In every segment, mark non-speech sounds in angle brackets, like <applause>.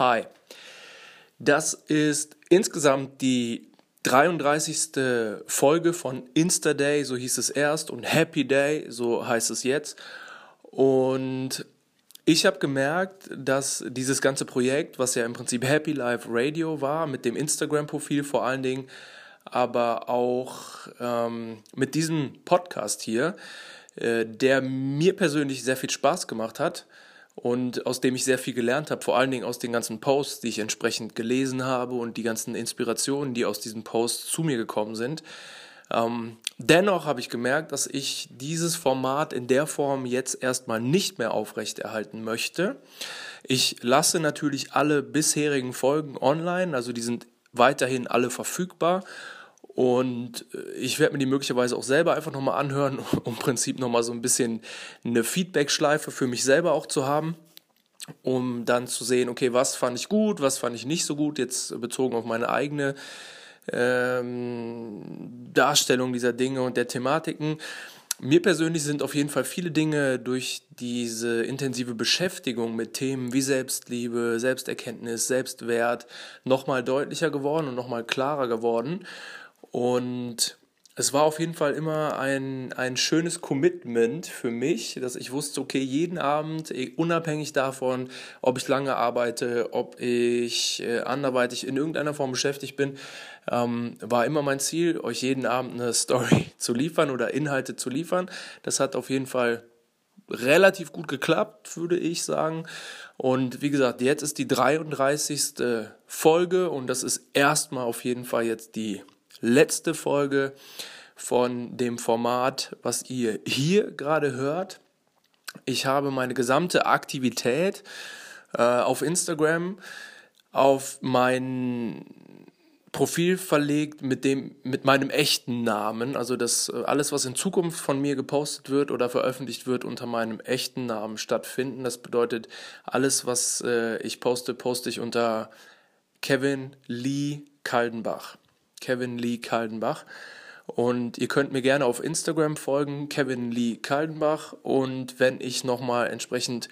Hi. Das ist insgesamt die 33. Folge von Insta Day, so hieß es erst, und Happy Day, so heißt es jetzt. Und ich habe gemerkt, dass dieses ganze Projekt, was ja im Prinzip Happy Life Radio war, mit dem Instagram-Profil vor allen Dingen, aber auch ähm, mit diesem Podcast hier, äh, der mir persönlich sehr viel Spaß gemacht hat und aus dem ich sehr viel gelernt habe, vor allen Dingen aus den ganzen Posts, die ich entsprechend gelesen habe und die ganzen Inspirationen, die aus diesen Posts zu mir gekommen sind. Ähm, dennoch habe ich gemerkt, dass ich dieses Format in der Form jetzt erstmal nicht mehr aufrechterhalten möchte. Ich lasse natürlich alle bisherigen Folgen online, also die sind weiterhin alle verfügbar. Und äh, ich werde mir die möglicherweise auch selber einfach nochmal anhören, <laughs> um im Prinzip nochmal so ein bisschen eine Feedback-Schleife für mich selber auch zu haben, um dann zu sehen, okay, was fand ich gut, was fand ich nicht so gut, jetzt bezogen auf meine eigene ähm, Darstellung dieser Dinge und der Thematiken. Mir persönlich sind auf jeden Fall viele Dinge durch diese intensive Beschäftigung mit Themen wie Selbstliebe, Selbsterkenntnis, Selbstwert nochmal deutlicher geworden und nochmal klarer geworden. Und es war auf jeden Fall immer ein, ein schönes Commitment für mich, dass ich wusste, okay, jeden Abend, eh, unabhängig davon, ob ich lange arbeite, ob ich äh, anderweitig in irgendeiner Form beschäftigt bin, ähm, war immer mein Ziel, euch jeden Abend eine Story <laughs> zu liefern oder Inhalte zu liefern. Das hat auf jeden Fall relativ gut geklappt, würde ich sagen. Und wie gesagt, jetzt ist die 33. Folge und das ist erstmal auf jeden Fall jetzt die letzte Folge von dem Format, was ihr hier gerade hört. Ich habe meine gesamte Aktivität äh, auf Instagram auf mein Profil verlegt mit dem mit meinem echten Namen, also das äh, alles was in Zukunft von mir gepostet wird oder veröffentlicht wird unter meinem echten Namen stattfinden. Das bedeutet alles was äh, ich poste, poste ich unter Kevin Lee Kaldenbach. Kevin Lee Kaldenbach. Und ihr könnt mir gerne auf Instagram folgen, Kevin Lee Kaldenbach. Und wenn ich nochmal entsprechend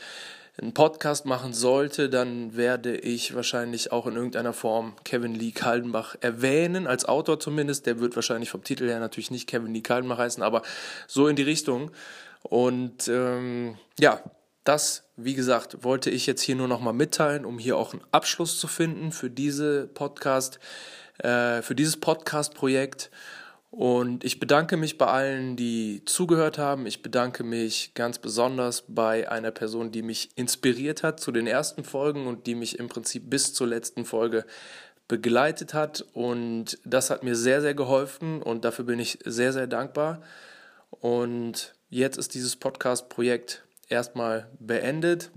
einen Podcast machen sollte, dann werde ich wahrscheinlich auch in irgendeiner Form Kevin Lee Kaldenbach erwähnen, als Autor zumindest. Der wird wahrscheinlich vom Titel her natürlich nicht Kevin Lee Kaldenbach heißen, aber so in die Richtung. Und ähm, ja, das, wie gesagt, wollte ich jetzt hier nur nochmal mitteilen, um hier auch einen Abschluss zu finden für diese Podcast äh, für dieses Podcast-Projekt. Und ich bedanke mich bei allen, die zugehört haben. Ich bedanke mich ganz besonders bei einer Person, die mich inspiriert hat zu den ersten Folgen und die mich im Prinzip bis zur letzten Folge begleitet hat. Und das hat mir sehr, sehr geholfen und dafür bin ich sehr, sehr dankbar. Und jetzt ist dieses Podcast-Projekt erstmal beendet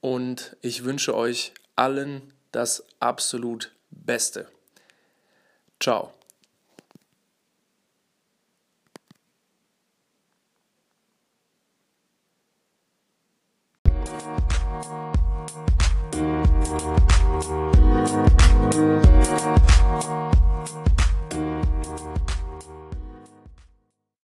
und ich wünsche euch allen das absolut Beste. Ciao.